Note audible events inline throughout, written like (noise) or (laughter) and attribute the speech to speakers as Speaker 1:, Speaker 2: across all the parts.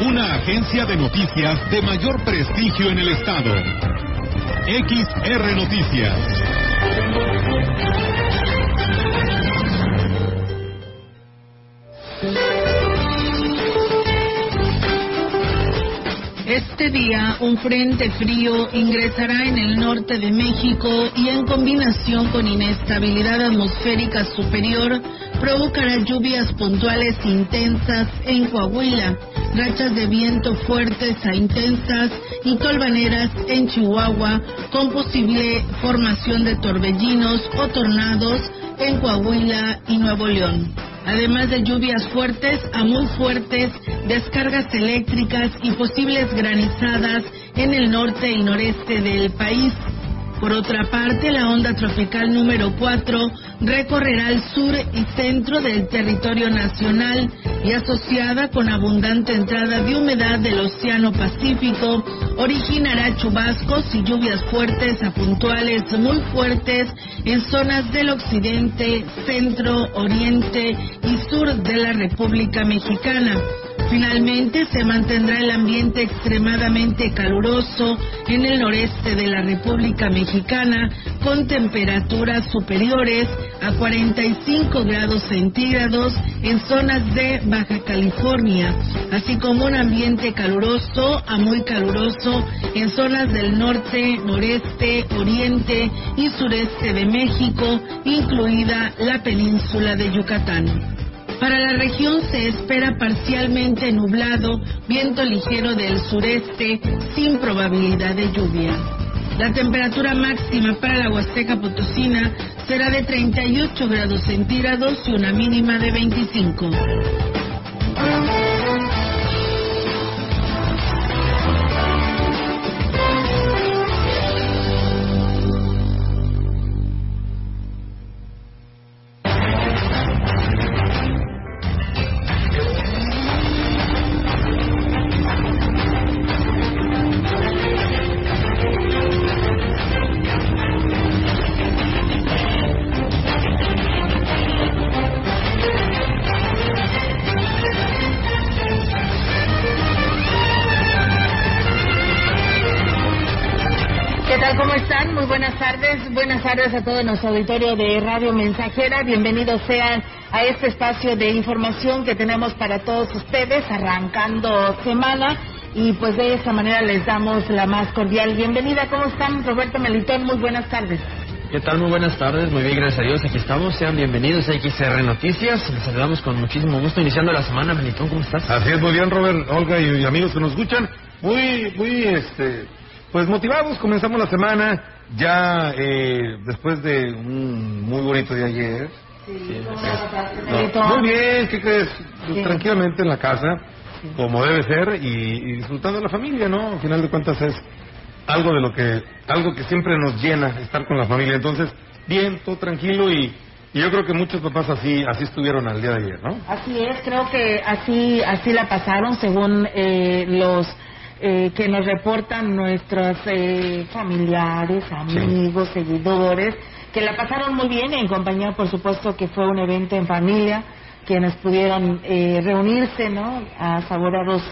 Speaker 1: Una agencia de noticias de mayor prestigio en el estado. XR Noticias.
Speaker 2: Este día, un frente frío ingresará en el norte de México y en combinación con inestabilidad atmosférica superior, provocará lluvias puntuales intensas en Coahuila, rachas de viento fuertes a intensas y tolvaneras en Chihuahua, con posible formación de torbellinos o tornados en Coahuila y Nuevo León además de lluvias fuertes a muy fuertes, descargas eléctricas y posibles granizadas en el norte y noreste del país. Por otra parte, la onda tropical número 4 recorrerá el sur y centro del territorio nacional y asociada con abundante entrada de humedad del Océano Pacífico, originará chubascos y lluvias fuertes a puntuales muy fuertes en zonas del occidente, centro, oriente y sur de la República Mexicana Finalmente, se mantendrá el ambiente extremadamente caluroso en el noreste de la República Mexicana, con temperaturas superiores a 45 grados centígrados en zonas de Baja California, así como un ambiente caluroso a muy caluroso en zonas del norte, noreste, oriente y sureste de México, incluida la península de Yucatán. Para la región se espera parcialmente nublado, viento ligero del sureste, sin probabilidad de lluvia. La temperatura máxima para la Huasteca Potosina será de 38 grados centígrados y una mínima de 25. Buenas tardes a todo nuestro auditorio de Radio Mensajera. Bienvenidos sean a este espacio de información que tenemos para todos ustedes, arrancando semana. Y pues de esta manera les damos la más cordial bienvenida. ¿Cómo están, Roberto Melitón? Muy buenas tardes.
Speaker 3: ¿Qué tal? Muy buenas tardes, muy bien, gracias a Dios. Aquí estamos, sean bienvenidos a XR Noticias. Les saludamos con muchísimo gusto iniciando la semana. Melitón, ¿cómo estás?
Speaker 4: Así es, muy bien, Robert, Olga y amigos que nos escuchan. Muy, muy, este, pues motivados, comenzamos la semana ya eh, después de un muy bonito día ayer. Sí, muy bien, ¿qué crees? Tranquilamente en la casa, como debe ser, y, disfrutando de la familia, ¿no? Al final de cuentas es algo de lo que, algo que siempre nos llena estar con la familia. Entonces, bien, todo tranquilo y, y yo creo que muchos papás así así estuvieron al día de ayer, ¿no?
Speaker 2: Así es, creo que así así la pasaron según eh, los eh, que nos reportan nuestros eh, familiares, amigos, seguidores, que la pasaron muy bien en compañía, por supuesto, que fue un evento en familia, quienes pudieron eh, reunirse, ¿no? A saborear los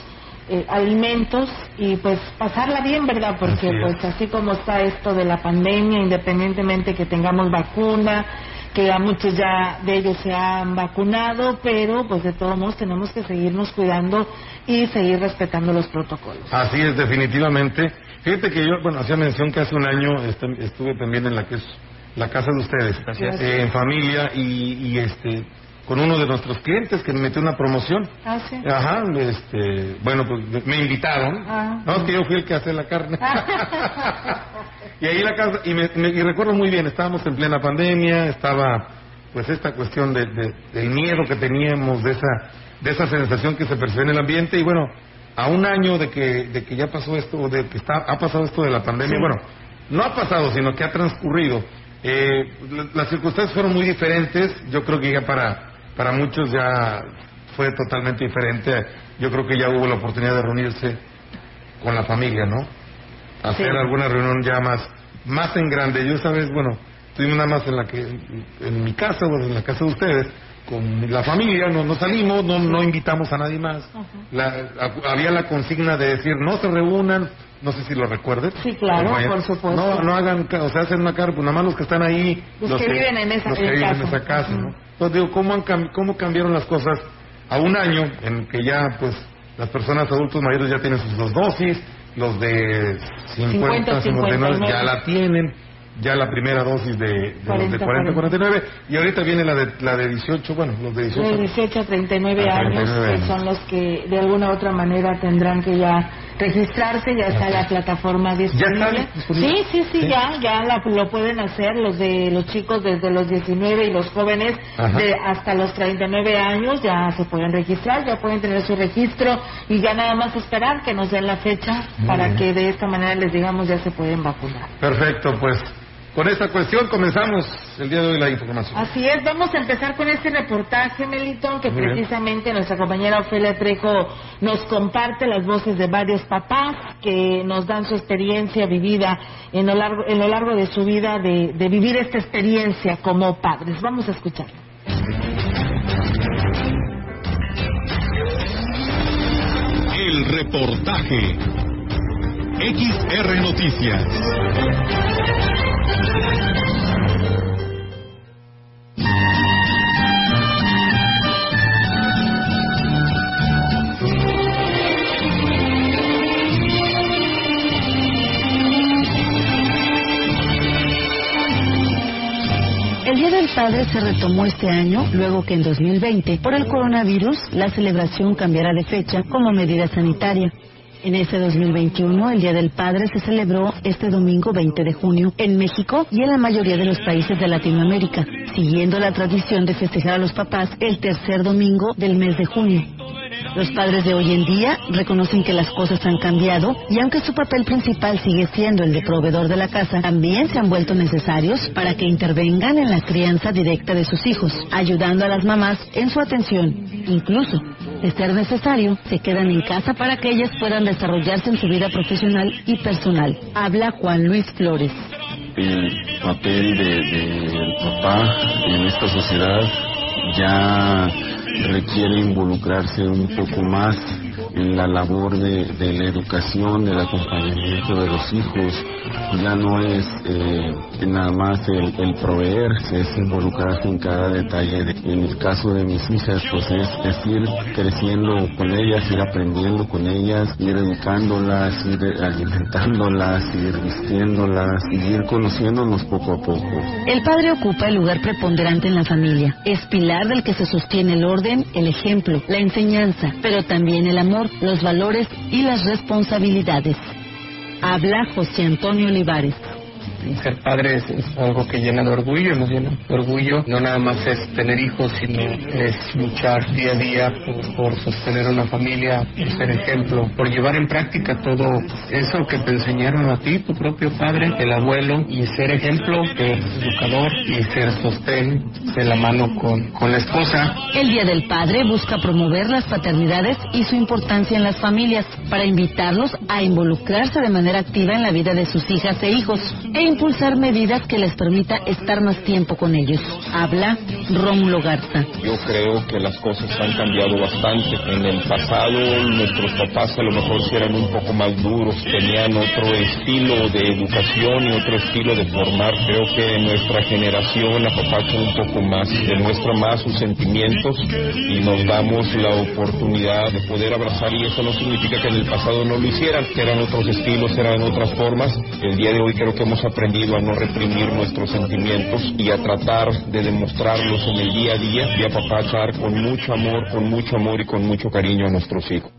Speaker 2: alimentos y pues pasarla bien, ¿verdad? Porque pues así como está esto de la pandemia, independientemente que tengamos vacuna, que a muchos ya de ellos se han vacunado, pero pues de todos modos tenemos que seguirnos cuidando y seguir respetando los protocolos.
Speaker 4: Así es, definitivamente. Fíjate que yo, bueno, hacía mención que hace un año estuve también en la que es la casa de ustedes, eh, en familia y, y este con uno de nuestros clientes que me metió una promoción.
Speaker 2: Ah, sí.
Speaker 4: Ajá, este, bueno, pues me invitaron. Ah. no, es que yo fui el que hace la carne. (laughs) y ahí la casa, y, me, y recuerdo muy bien, estábamos en plena pandemia, estaba pues esta cuestión de, del miedo que teníamos, de esa, de esa sensación que se percibe en el ambiente, y bueno, a un año de que, de que ya pasó esto, de que está, ha pasado esto de la pandemia, bueno, no ha pasado, sino que ha transcurrido. Eh, las circunstancias fueron muy diferentes, yo creo que ya para, para muchos ya fue totalmente diferente, yo creo que ya hubo la oportunidad de reunirse con la familia, ¿no? Hacer alguna reunión ya más, más en grande. Yo vez, bueno, tuvimos nada más en la que, en mi casa, o en la casa de ustedes, con la familia, no, no salimos, no, no invitamos a nadie más. había la consigna de decir, no se reúnan, no sé si lo recuerden.
Speaker 5: Sí, claro, por supuesto.
Speaker 4: No, no hagan, o sea, hacen una cara, pues nada más los que están ahí.
Speaker 5: Los, que, viven en esa,
Speaker 4: los que viven en esa casa, ¿no? Entonces digo, ¿cómo, han, ¿cómo cambiaron las cosas a un año en que ya, pues, las personas adultos mayores ya tienen sus dos dosis, los de 50, 59 ya la tienen? Ya la primera dosis de, de 40, 49 y ahorita viene la de la de 18, bueno, los de 18.
Speaker 5: De 18 a 39, años, que son los que de alguna u otra manera tendrán que ya registrarse, ya está la plataforma disponible. sí, sí, sí, ya, ya lo pueden hacer los de los chicos desde los 19 y los jóvenes de hasta los 39 años ya se pueden registrar, ya pueden tener su registro y ya nada más esperar que nos den la fecha para que de esta manera les digamos ya se pueden vacunar.
Speaker 4: Perfecto, pues con esta cuestión comenzamos el día de hoy la información.
Speaker 5: Así es, vamos a empezar con este reportaje, Melitón, que precisamente nuestra compañera Ofelia Trejo nos comparte las voces de varios papás que nos dan su experiencia vivida en lo largo, en lo largo de su vida de, de vivir esta experiencia como padres. Vamos a escucharlo.
Speaker 1: El reportaje. XR Noticias.
Speaker 6: El Padre se retomó este año, luego que en 2020, por el coronavirus, la celebración cambiará de fecha como medida sanitaria. En este 2021, el Día del Padre se celebró este domingo 20 de junio en México y en la mayoría de los países de Latinoamérica, siguiendo la tradición de festejar a los papás el tercer domingo del mes de junio. Los padres de hoy en día reconocen que las cosas han cambiado y aunque su papel principal sigue siendo el de proveedor de la casa, también se han vuelto necesarios para que intervengan en la crianza directa de sus hijos, ayudando a las mamás en su atención. Incluso, de ser necesario, se quedan en casa para que ellas puedan desarrollarse en su vida profesional y personal. Habla Juan Luis Flores.
Speaker 7: El papel del papá en esta sociedad ya requiere involucrarse un poco más la labor de, la educación, del acompañamiento de los hijos. Ya no es eh, nada más el, proveer, es involucrarse en cada detalle. En el caso de mis hijas, pues es, ir creciendo con ellas, ir aprendiendo con ellas, ir educándolas, ir alimentándolas, ir vistiéndolas, y ir conociéndonos poco a poco.
Speaker 6: El padre ocupa el lugar preponderante en la familia. Es pilar del que se sostiene el orden, el ejemplo, la enseñanza, pero también el amor los valores y las responsabilidades. Habla José Antonio Olivares
Speaker 8: ser padre es, algo que llena de orgullo, nos llena de orgullo. No nada más es tener hijos, sino es luchar día a día por, sostener una familia, por ser ejemplo, por llevar en práctica todo eso que te enseñaron a ti, tu propio padre, el abuelo, y ser ejemplo, ser educador y ser sostén de la mano con, con la esposa.
Speaker 6: El Día del Padre busca promover las paternidades y su importancia en las familias para invitarlos a involucrarse de manera activa en la vida de sus hijas e hijos impulsar medidas que les permita estar más tiempo con ellos. Habla Rómulo Garza.
Speaker 7: Yo creo que las cosas han cambiado bastante. En el pasado nuestros papás a lo mejor eran un poco más duros, tenían otro estilo de educación y otro estilo de formar. Creo que nuestra generación apapacha un poco más, demuestra más sus sentimientos y nos damos la oportunidad de poder abrazar y eso no significa que en el pasado no lo hicieran, que eran otros estilos, eran otras formas. El día de hoy creo que hemos aprendido a no reprimir nuestros sentimientos y a tratar de demostrarlos en el día a día y a papachar con mucho amor, con mucho amor y con mucho cariño a nuestros hijos.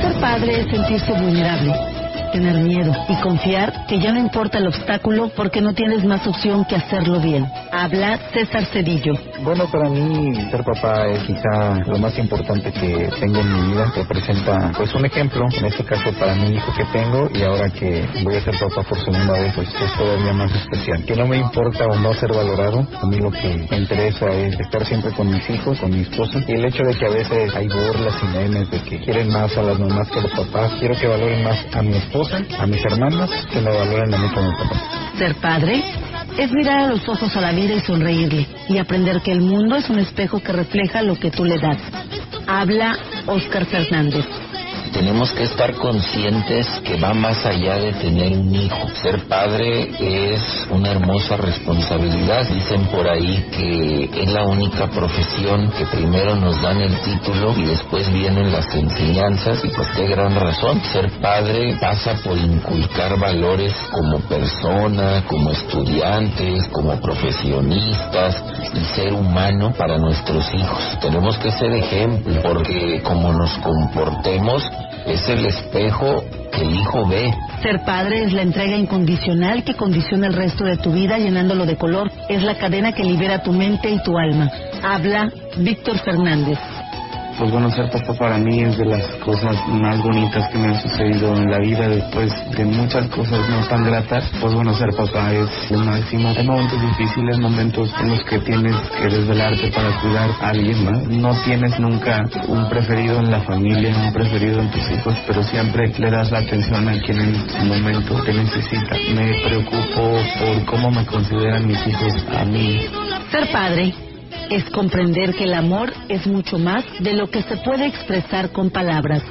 Speaker 6: Ser padre es sentirse vulnerable tener miedo y confiar que ya no importa el obstáculo porque no tienes más opción que hacerlo bien. Habla César Cedillo.
Speaker 9: Bueno, para mí ser papá es quizá lo más importante que tengo en mi vida. Representa pues un ejemplo, en este caso para mi hijo que tengo y ahora que voy a ser papá por segunda vez, pues es todavía más especial. Que no me importa o no ser valorado, a mí lo que me interesa es estar siempre con mis hijos, con mi esposa y el hecho de que a veces hay burlas y memes de que quieren más a las mamás que a los papás, quiero que valoren más a mi esposa, a mis hermanas, que me valoren a mí como papá.
Speaker 6: Ser padre es mirar a los ojos a la vida y sonreírle y aprender que el mundo es un espejo que refleja lo que tú le das. Habla Oscar Fernández
Speaker 10: tenemos que estar conscientes que va más allá de tener un hijo. Ser padre es una hermosa responsabilidad. Dicen por ahí que es la única profesión que primero nos dan el título y después vienen las enseñanzas y pues qué gran razón. Ser padre pasa por inculcar valores como persona, como estudiantes, como profesionistas y ser humano para nuestros hijos. Tenemos que ser ejemplo porque como nos comportemos es el espejo que el hijo ve.
Speaker 6: Ser padre es la entrega incondicional que condiciona el resto de tu vida llenándolo de color. Es la cadena que libera tu mente y tu alma. Habla Víctor Fernández
Speaker 11: pues bueno, ser papá para mí es de las cosas más bonitas que me han sucedido en la vida después de muchas cosas no tan gratas. Pues bueno, ser papá es lo máximo. Hay momentos difíciles, momentos en los que tienes que desvelarte para cuidar a alguien más. No tienes nunca un preferido en la familia, un preferido en tus hijos, pero siempre le das la atención a quien en su momento te necesita. Me preocupo por cómo me consideran mis hijos a mí.
Speaker 6: Ser padre es comprender que el amor es mucho más de lo que se puede expresar con palabras.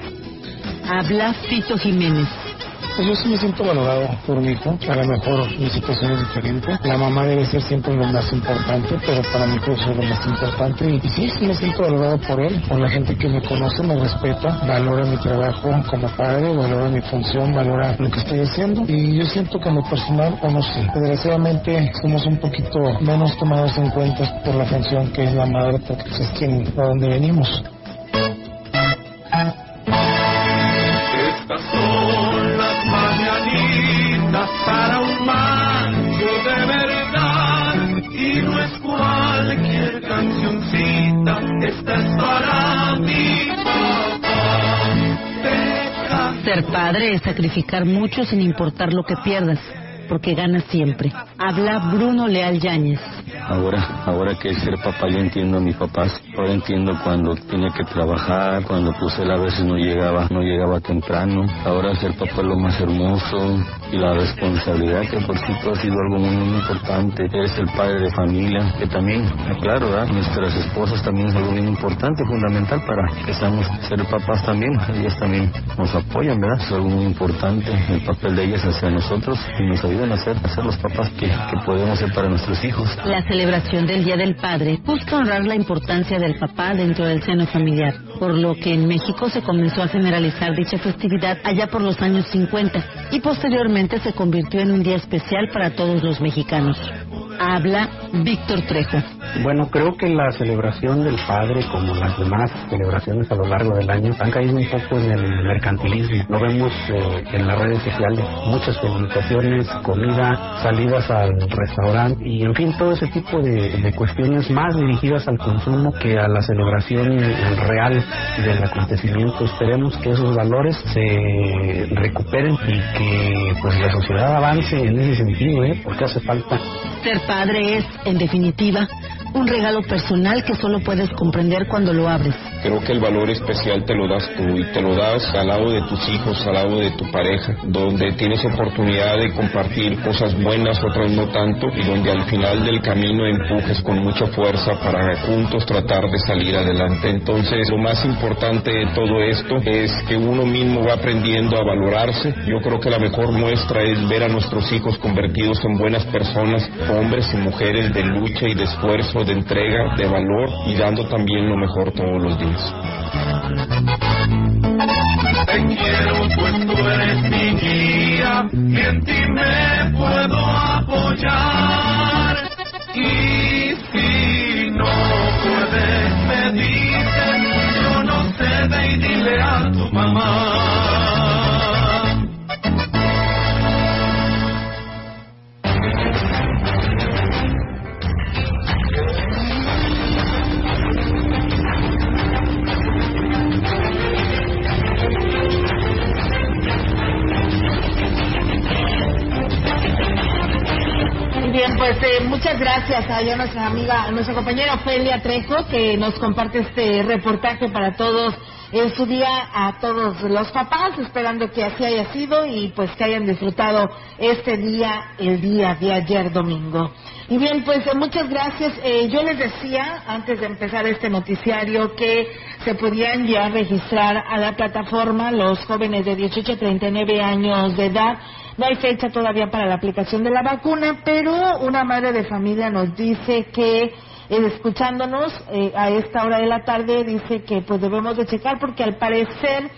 Speaker 6: Habla Fito Jiménez.
Speaker 12: Pues yo sí me siento valorado por mi hijo. A lo mejor mi situación es diferente. La mamá debe ser siempre lo más importante, pero para mí pues es lo más importante. Y, sí, sí me siento valorado por él. Por la gente que me conoce, me respeta, valora mi trabajo como padre, valora mi función, valora lo que estoy haciendo. Y yo siento que en personal, o no sé, desgraciadamente somos un poquito menos tomados en cuenta por la función que es la madre, porque es quien, a donde venimos.
Speaker 6: Ser padre es sacrificar mucho sin importar lo que pierdas porque gana siempre. Habla Bruno Leal Yáñez.
Speaker 13: Ahora, ahora que ser papá, yo entiendo a mis papás. Ahora entiendo cuando tenía que trabajar, cuando pues él a veces no llegaba, no llegaba temprano. Ahora ser papá es lo más hermoso y la responsabilidad que por sí ha sido algo muy, importante. Eres el padre de familia, que también, claro, nuestras esposas también es algo muy importante, fundamental para que seamos ser papás también. Ellas también nos apoyan, ¿verdad? Es algo muy importante el papel de ellas hacia nosotros y nos ayuda a ser, los papás que, podemos ser para nuestros hijos.
Speaker 6: Celebración del Día del Padre busca honrar la importancia del papá dentro del seno familiar, por lo que en México se comenzó a generalizar dicha festividad allá por los años 50 y posteriormente se convirtió en un día especial para todos los mexicanos. Habla Víctor Trejo.
Speaker 14: Bueno, creo que la celebración del padre, como las demás celebraciones a lo largo del año, han caído un poco en el mercantilismo. Lo vemos eh, en las redes sociales, muchas felicitaciones, comida, salidas al restaurante y, en fin, todo ese tipo de, de cuestiones más dirigidas al consumo que a la celebración real del acontecimiento. Esperemos que esos valores se recuperen y que pues la sociedad avance en ese sentido, ¿eh? porque hace falta.
Speaker 6: Ser padre es, en definitiva, un regalo personal que solo puedes comprender cuando lo abres.
Speaker 7: Creo que el valor especial te lo das tú y te lo das al lado de tus hijos, al lado de tu pareja, donde tienes oportunidad de compartir cosas buenas, otras no tanto, y donde al final del camino empujes con mucha fuerza para juntos tratar de salir adelante. Entonces, lo más importante de todo esto es que uno mismo va aprendiendo a valorarse. Yo creo que la mejor muestra es ver a nuestros hijos convertidos en buenas personas, hombres y mujeres de lucha y de esfuerzo de entrega, de valor y dando también lo mejor todos los días.
Speaker 15: Te quiero pues tú eres mi guía y en ti me puedo apoyar. Y si no puedes me dices, yo no sé, ve y dile a tu mamá.
Speaker 5: Pues eh, muchas gracias a nuestra amiga, a nuestra compañera Ofelia Trejo, que nos comparte este reportaje para todos en su día a todos los papás, esperando que así haya sido y pues que hayan disfrutado este día, el día de ayer domingo. Y bien, pues eh, muchas gracias. Eh, yo les decía antes de empezar este noticiario que se podían ya registrar a la plataforma los jóvenes de 18 a 39 años de edad no hay fecha todavía para la aplicación de la vacuna, pero una madre de familia nos dice que eh, escuchándonos eh, a esta hora de la tarde dice que pues debemos de checar porque al parecer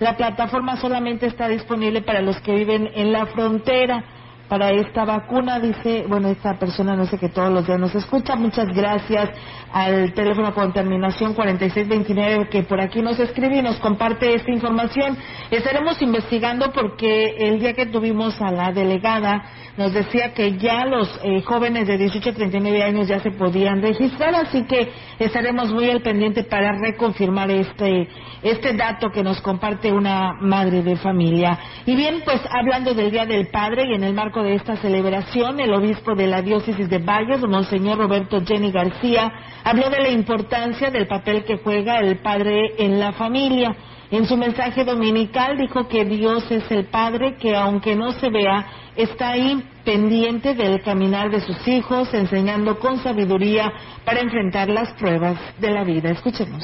Speaker 5: la plataforma solamente está disponible para los que viven en la frontera para esta vacuna, dice, bueno, esta persona no sé que todos los días nos escucha, muchas gracias al teléfono con terminación 4629 que por aquí nos escribe y nos comparte esta información. Estaremos investigando porque el día que tuvimos a la delegada nos decía que ya los eh, jóvenes de 18 a 39 años ya se podían registrar, así que estaremos muy al pendiente para reconfirmar este, este dato que nos comparte una madre de familia. Y bien, pues hablando del Día del Padre y en el marco de esta celebración, el obispo de la diócesis de Valles, Monseñor Roberto Jenny García, habló de la importancia del papel que juega el padre en la familia. En su mensaje dominical dijo que Dios es el Padre que aunque no se vea, está ahí pendiente del caminar de sus hijos, enseñando con sabiduría para enfrentar las pruebas de la vida. Escuchemos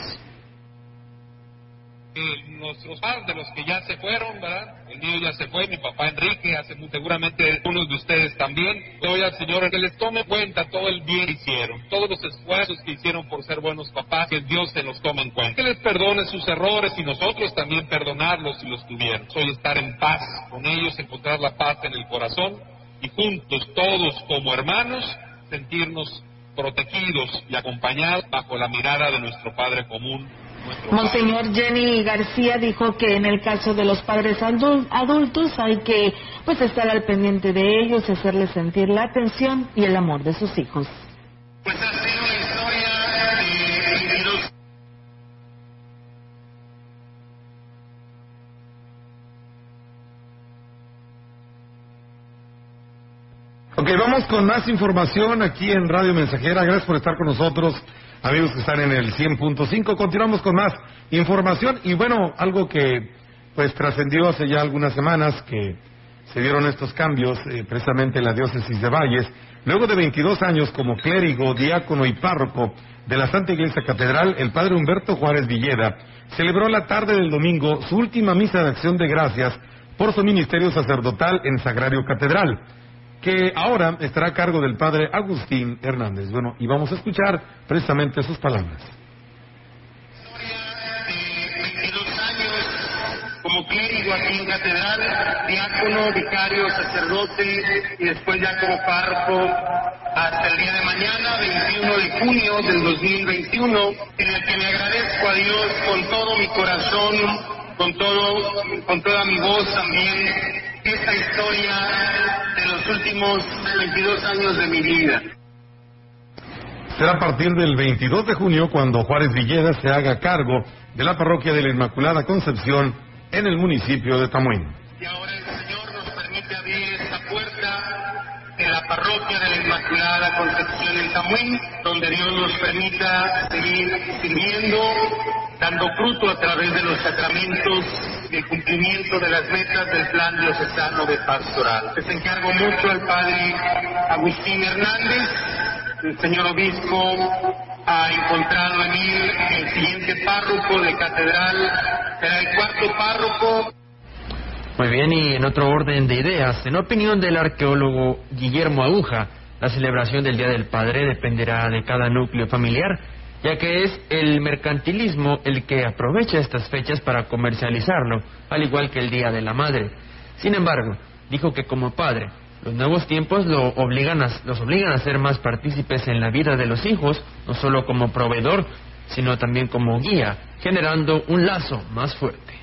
Speaker 16: nuestros padres, de los que ya se fueron, ¿verdad? El mío ya se fue, mi papá Enrique, hace seguramente unos de ustedes también. Doy al Señor que les tome cuenta todo el bien que hicieron, todos los esfuerzos que hicieron por ser buenos papás, que Dios se los tome en cuenta. Que les perdone sus errores y nosotros también perdonarlos si los tuvieron. Soy estar en paz con ellos, encontrar la paz en el corazón y juntos, todos como hermanos, sentirnos protegidos y acompañados bajo la mirada de nuestro Padre común
Speaker 5: Monseñor Jenny García dijo que en el caso de los padres adultos hay que pues estar al pendiente de ellos, hacerles sentir la atención y el amor de sus hijos.
Speaker 16: Pues ha sido la historia de
Speaker 4: Ok, vamos con más información aquí en Radio Mensajera. Gracias por estar con nosotros amigos que están en el 100.5. Continuamos con más información y bueno, algo que pues trascendió hace ya algunas semanas que se dieron estos cambios eh, precisamente en la diócesis de Valles. Luego de 22 años como clérigo, diácono y párroco de la Santa Iglesia Catedral, el padre Humberto Juárez Villeda celebró la tarde del domingo su última misa de acción de gracias por su ministerio sacerdotal en Sagrario Catedral que ahora estará a cargo del padre Agustín Hernández. Bueno, y vamos a escuchar precisamente sus palabras.
Speaker 16: como clérigo aquí en catedral, diácono, vicario, sacerdote y después ya como párroco hasta el día de mañana, 21 de junio del 2021, en el que me agradezco a Dios con todo mi corazón, con todo, con toda mi voz también, esta historia de los últimos 22 años de mi vida.
Speaker 4: Será a partir del 22 de junio cuando Juárez Villeda se haga cargo de la parroquia de la Inmaculada Concepción en el municipio de Tamuín.
Speaker 16: Parroquia de la Inmaculada Concepción en Tamuín, donde Dios nos permita seguir sirviendo, dando fruto a través de los sacramentos el cumplimiento de las metas del plan diocesano de pastoral. Les encargo mucho al padre Agustín Hernández, el señor obispo ha encontrado en él el siguiente párroco de catedral, será el cuarto párroco.
Speaker 3: Muy bien, y en otro orden de ideas, en opinión del arqueólogo Guillermo Aguja, la celebración del Día del Padre dependerá de cada núcleo familiar ya que es el mercantilismo el que aprovecha estas fechas para comercializarlo, al igual que el Día de la Madre. Sin embargo, dijo que como padre, los nuevos tiempos lo obligan a, los obligan a ser más partícipes en la vida de los hijos, no solo como proveedor, sino también como guía, generando un lazo más fuerte.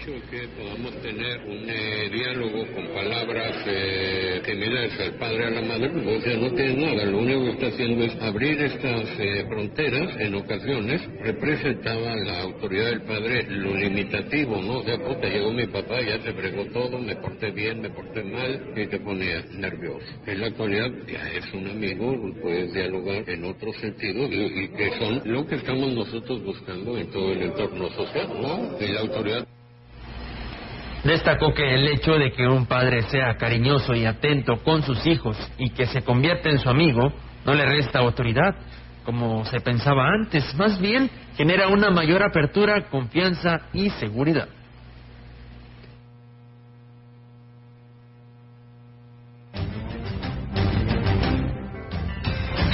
Speaker 17: Hecho que podamos tener un eh, diálogo con palabras eh, similares al padre a la madre, pues, o sea, no tiene nada, lo único que está haciendo es abrir estas eh, fronteras, en ocasiones representaba la autoridad del padre lo limitativo, ¿no? O sea, puta, llegó mi papá, ya se fregó todo, me porté bien, me porté mal, y te ponía nervioso. En la actualidad ya es un amigo, puedes dialogar en otro sentido, y, y que son lo que estamos nosotros buscando en todo el entorno social, ¿no? Y la autoridad
Speaker 3: Destacó que el hecho de que un padre sea cariñoso y atento con sus hijos y que se convierta en su amigo no le resta autoridad, como se pensaba antes, más bien genera una mayor apertura, confianza y seguridad.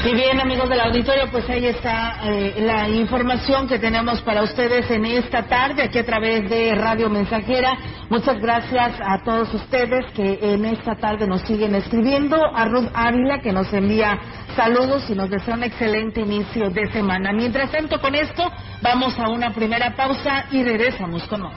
Speaker 5: Y bien, amigos del auditorio, pues ahí está eh, la información que tenemos para ustedes en esta tarde, aquí a través de Radio Mensajera. Muchas gracias a todos ustedes que en esta tarde nos siguen escribiendo. A Ruth Ávila, que nos envía saludos y nos desea un excelente inicio de semana. Mientras tanto, con esto, vamos a una primera pausa y regresamos con más.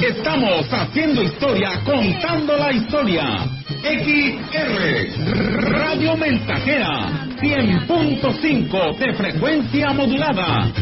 Speaker 15: Estamos haciendo historia, contando la historia. XR Radio Mensajera 100.5 de frecuencia modulada.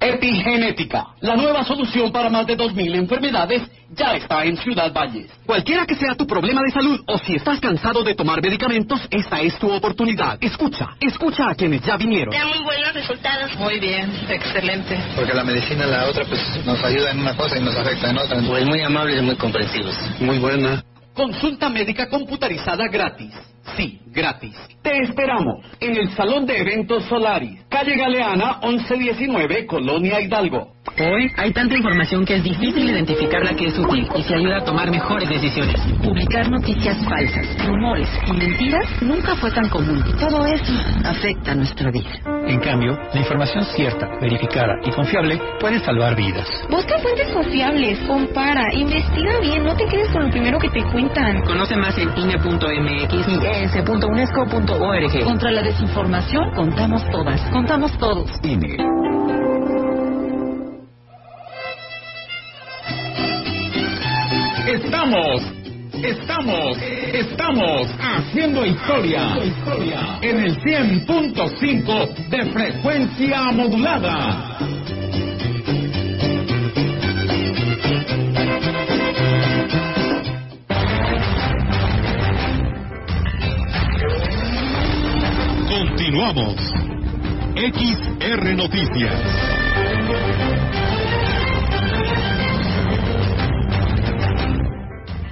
Speaker 18: Epigenética, la nueva solución para más de 2.000 enfermedades, ya está en Ciudad Valles. Cualquiera que sea tu problema de salud o si estás cansado de tomar medicamentos, esta es tu oportunidad. Escucha, escucha a quienes ya vinieron.
Speaker 19: Da muy buenos resultados. Muy bien, excelente.
Speaker 20: Porque la medicina, la otra, pues nos ayuda en una cosa y nos afecta en otra.
Speaker 21: Pues muy amables y muy comprensivos.
Speaker 18: Muy buena. Consulta médica computarizada gratis. Sí, gratis. Te esperamos en el Salón de Eventos Solaris, calle Galeana, 1119, Colonia Hidalgo.
Speaker 22: Hoy hay tanta información que es difícil identificar la que es útil y se ayuda a tomar mejores decisiones.
Speaker 23: Publicar noticias falsas, rumores y mentiras nunca fue tan común. Todo eso afecta nuestra vida.
Speaker 24: En cambio, la información cierta, verificada y confiable puede salvar vidas.
Speaker 25: Busca fuentes confiables, compara, investiga bien, no te quedes con lo primero que te cuentan.
Speaker 22: Conoce más en INE.mx y es.unesco.org.
Speaker 23: Contra la desinformación contamos todas, contamos todos.
Speaker 15: Estamos, estamos, estamos haciendo historia en el 100.5 de frecuencia modulada.
Speaker 1: Continuamos. XR Noticias.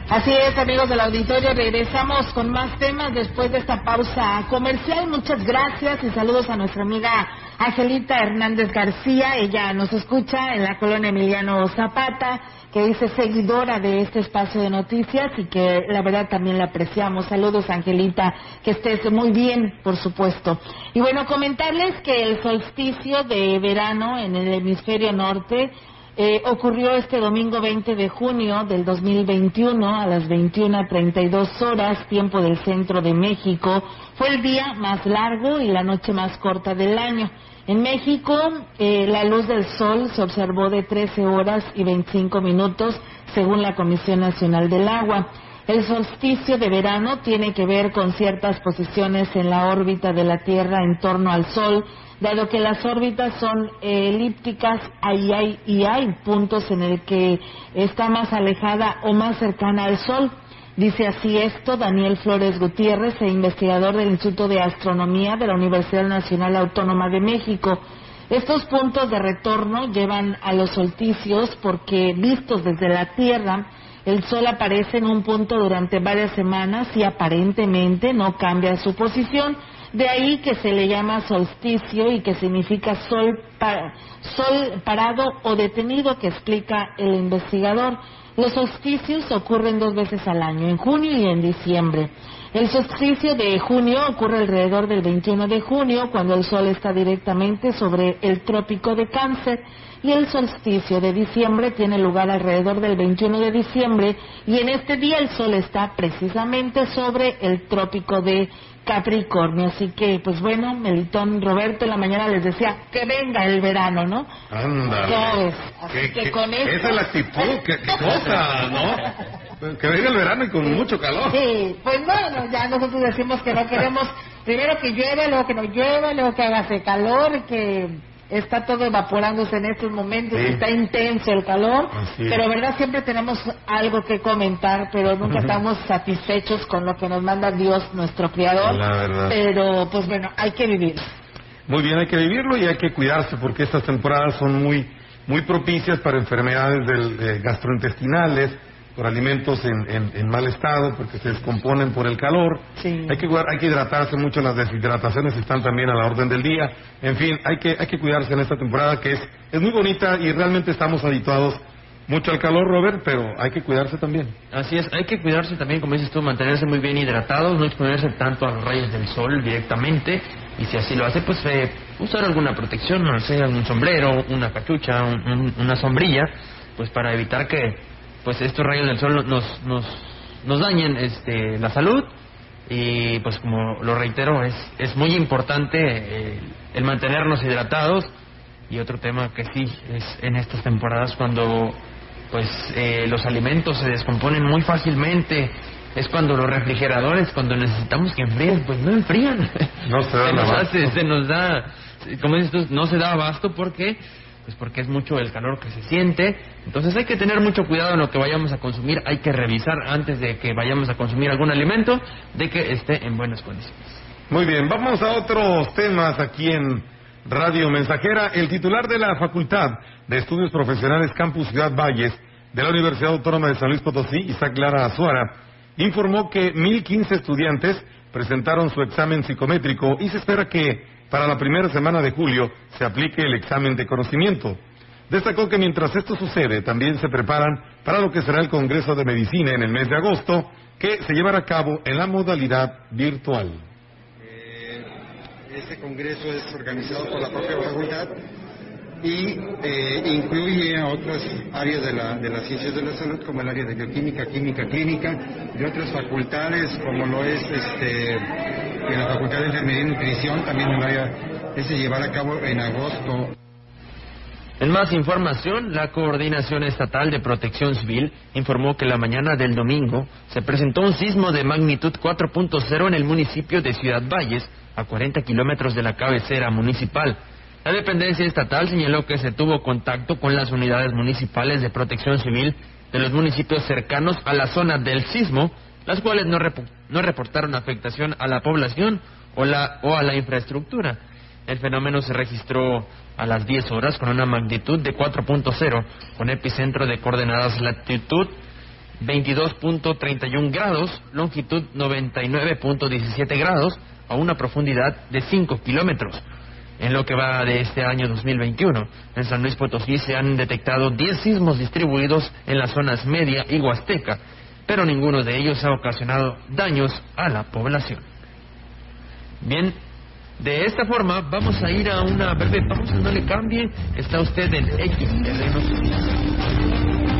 Speaker 5: Así es, amigos del auditorio, regresamos con más temas después de esta pausa comercial. Muchas gracias y saludos a nuestra amiga Angelita Hernández García. Ella nos escucha en la colonia Emiliano Zapata, que dice seguidora de este espacio de noticias y que la verdad también la apreciamos. Saludos, Angelita, que estés muy bien, por supuesto. Y bueno, comentarles que el solsticio de verano en el hemisferio norte eh, ocurrió este domingo 20 de junio del 2021 a las 21.32 horas, tiempo del centro de México. Fue el día más largo y la noche más corta del año. En México, eh, la luz del sol se observó de 13 horas y 25 minutos, según la Comisión Nacional del Agua. El solsticio de verano tiene que ver con ciertas posiciones en la órbita de la Tierra en torno al Sol, dado que las órbitas son elípticas ahí hay, y hay puntos en el que está más alejada o más cercana al Sol. Dice así esto Daniel Flores Gutiérrez, investigador del Instituto de Astronomía de la Universidad Nacional Autónoma de México. Estos puntos de retorno llevan a los solsticios porque vistos desde la Tierra, el Sol aparece en un punto durante varias semanas y aparentemente no cambia su posición, De ahí que se le llama solsticio y que significa sol, sol parado o detenido, que explica el investigador. Los solsticios ocurren dos veces al año, en junio y en diciembre. El solsticio de junio ocurre alrededor del 21 de junio, cuando el sol está directamente sobre el trópico de Cáncer, y el solsticio de diciembre tiene lugar alrededor del 21 de diciembre, y en este día el sol está precisamente sobre el trópico de Capricornio. Así que, pues bueno, Melitón Roberto en la mañana les decía que venga el verano, ¿no?
Speaker 4: Ándale.
Speaker 5: Así
Speaker 4: ¿Qué-
Speaker 5: que
Speaker 4: qué-
Speaker 5: con esto-
Speaker 4: Esa es la actitud, qué, qué cosa, ¿no? Que venga el verano y con mucho calor.
Speaker 5: Sí, pues bueno, ya nosotros decimos que no queremos, primero que llueve, luego que no llueve, luego que haga calor, que está todo evaporándose en estos momentos,
Speaker 4: Sí.
Speaker 5: está intenso el calor,
Speaker 4: Así
Speaker 5: pero verdad siempre tenemos algo que comentar, pero nunca estamos satisfechos con lo que nos manda Dios, nuestro Creador,
Speaker 4: La verdad.
Speaker 5: pero pues bueno, hay que vivir.
Speaker 4: Muy bien, hay que vivirlo y hay que cuidarse porque estas temporadas son muy muy propicias para enfermedades del, eh, gastrointestinales, por alimentos en, en- en mal estado, porque se descomponen por el calor. Hay que cuidar- hay que hidratarse mucho, las deshidrataciones están también a la orden del día. En fin, hay que hay que cuidarse en esta temporada que es es muy bonita y realmente estamos habituados mucho al calor, Robert, pero hay que cuidarse también.
Speaker 3: Así es, hay que cuidarse también, como dices tú, mantenerse muy bien hidratados, no exponerse tanto a los rayos del sol directamente, y si así lo hace, pues eh, usar alguna protección, no sé, un sombrero, una cachucha, un- un- una sombrilla, pues para evitar que pues estos rayos del sol nos, nos, nos dañen este, la salud, y pues como lo reitero, es, es muy importante eh, el mantenernos hidratados, y otro tema que sí es en estas temporadas cuando pues eh, los alimentos se descomponen muy fácilmente es cuando los refrigeradores cuando necesitamos que enfríen pues no enfrían.
Speaker 4: No se (laughs)
Speaker 3: nos
Speaker 4: abasto.
Speaker 3: hace- se nos da como dices tú no se da abasto porque porque es mucho el calor que se siente. Entonces hay que tener mucho cuidado en lo que vayamos a consumir. Hay que revisar antes de que vayamos a consumir algún alimento de que esté en buenas condiciones.
Speaker 4: Muy bien, vamos a otros temas aquí en Radio Mensajera. El titular de la Facultad de Estudios Profesionales Campus Ciudad Valles de la Universidad Autónoma de San Luis Potosí, Isaac Lara Azuara, informó que 1.015 estudiantes presentaron su examen psicométrico y se espera que para la primera semana de julio se aplique el examen de conocimiento. Destacó que mientras esto sucede, también se preparan para lo que será el Congreso de Medicina en el mes de agosto, que se llevará a cabo en la modalidad virtual.
Speaker 26: Este congreso es organizado por la propia facultad y eh, incluye a otras áreas de, la, de las ciencias de la salud, como el área de bioquímica, química, clínica, y otras facultades, como lo es este, la Facultad de Enfermería y Nutrición, también el área que se llevará a cabo en agosto.
Speaker 3: En más información, la Coordinación Estatal de Protección Civil informó que la mañana del domingo se presentó un sismo de magnitud 4.0 en el municipio de Ciudad Valles, a 40 kilómetros de la cabecera municipal. La dependencia estatal señaló que se tuvo contacto con las unidades municipales de protección civil de los municipios cercanos a la zona del sismo, las cuales no, repo- no reportaron afectación a la población o, o a la infraestructura. El fenómeno se registró a las 10 horas con una magnitud de 4.0, con epicentro de coordenadas latitud 22.31 grados, longitud 99.17 grados, a una profundidad de 5 kilómetros. En lo que va de este año 2021, en San Luis Potosí se han detectado 10 sismos distribuidos en las zonas media y huasteca, pero ninguno de ellos ha ocasionado daños a la población. Bien, de esta forma vamos a ir a una breve pausa, no le cambie, está usted en XR Noticias.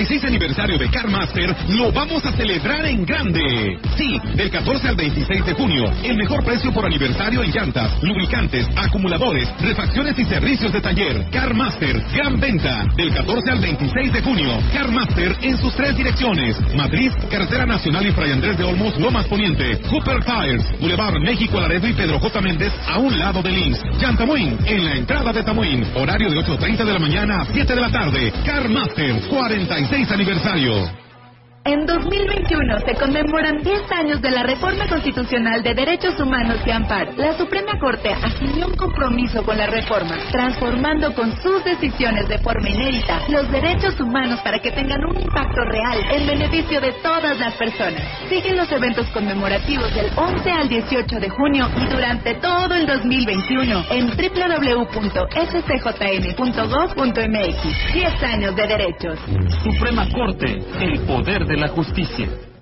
Speaker 1: 46 aniversario de CarMaster lo vamos a celebrar en grande. Sí, del 14 al 26 de junio, el mejor precio por aniversario en llantas, lubricantes, acumuladores, refacciones y servicios de taller. CarMaster, gran venta, del 14 al 26 de junio. CarMaster en sus tres direcciones. Madrid, Carretera Nacional y Fray Andrés de Olmos, Lomas Poniente. Cooper Tires, Boulevard México Laredo y Pedro J. Méndez, a un lado de Links. Yantamuín, en la entrada de Tamuín. Horario de 8.30 de la mañana a 7 de la tarde. CarMaster, 46 aniversario.
Speaker 27: En 2021 se conmemoran 10 años de la Reforma Constitucional de Derechos Humanos y Amparo. La Suprema Corte asumió un compromiso con la reforma, transformando con sus decisiones de forma inédita los derechos humanos para que tengan un impacto real en beneficio de todas las personas. Siguen los eventos conmemorativos del 11 al 18 de junio y durante todo el 2021 en www.scjn.gov.mx. 10 años de derechos.
Speaker 18: Suprema Corte, el poder de la justicia.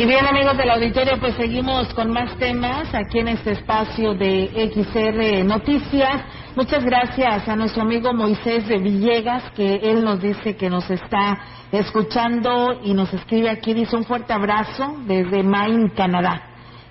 Speaker 5: Y bien amigos del auditorio, pues seguimos con más temas aquí en este espacio de XR Noticias. Muchas gracias a nuestro amigo Moisés de Villegas, que él nos dice que nos está escuchando y nos escribe aquí, dice un fuerte abrazo desde Maine, Canadá.